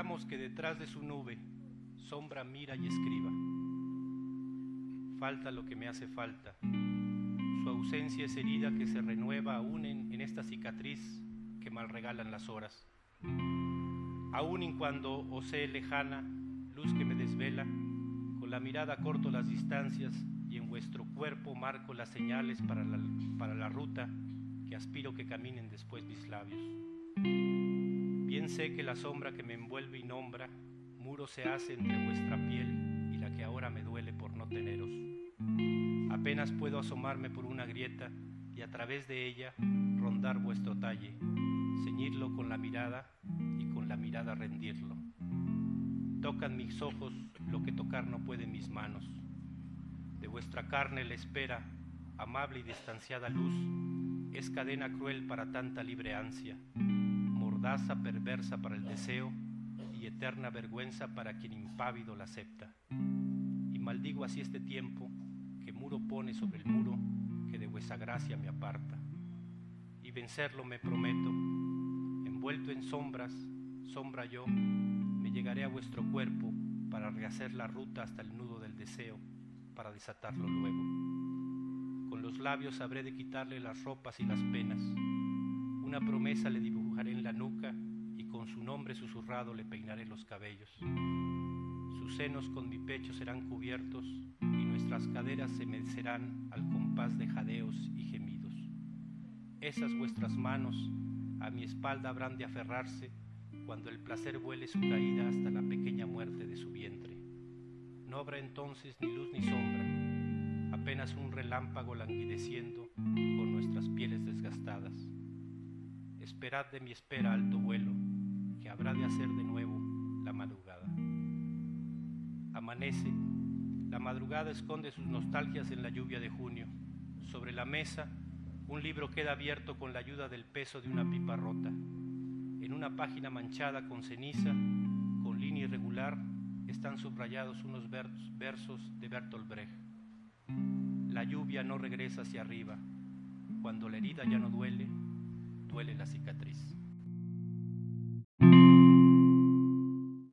Que detrás de su nube, sombra mira y escriba. Falta lo que me hace falta. Su ausencia es herida que se renueva aún en, en esta cicatriz que mal regalan las horas. Aún en cuando osé lejana, luz que me desvela, con la mirada corto las distancias y en vuestro cuerpo marco las señales para la, para la ruta que aspiro que caminen después mis labios. Sé que la sombra que me envuelve y nombra, muro se hace entre vuestra piel y la que ahora me duele por no teneros. Apenas puedo asomarme por una grieta y a través de ella rondar vuestro talle, ceñirlo con la mirada y con la mirada rendirlo. Tocan mis ojos lo que tocar no pueden mis manos. De vuestra carne la espera, amable y distanciada luz, es cadena cruel para tanta libre ansia, perversa para el deseo y eterna vergüenza para quien impávido la acepta. Y maldigo así este tiempo que muro pone sobre el muro que de vuesa gracia me aparta. Y vencerlo me prometo, envuelto en sombras, sombra yo, me llegaré a vuestro cuerpo para rehacer la ruta hasta el nudo del deseo, para desatarlo luego. Con los labios habré de quitarle las ropas y las penas. Una promesa le dibujaré en la nuca y con su nombre susurrado le peinaré los cabellos. Sus senos con mi pecho serán cubiertos y nuestras caderas se mecerán al compás de jadeos y gemidos. Esas vuestras manos a mi espalda habrán de aferrarse cuando el placer vuele su caída hasta la pequeña muerte de su vientre. No habrá entonces ni luz ni sombra, apenas un relámpago languideciendo con nuestras pieles desgastadas. Esperad de mi espera alto vuelo, que habrá de hacer de nuevo la madrugada. Amanece, la madrugada esconde sus nostalgias en la lluvia de junio. Sobre la mesa, un libro queda abierto con la ayuda del peso de una pipa rota. En una página manchada con ceniza, con línea irregular, están subrayados unos versos de Bertolt Brecht. La lluvia no regresa hacia arriba. Cuando la herida ya no duele, duele la cicatriz.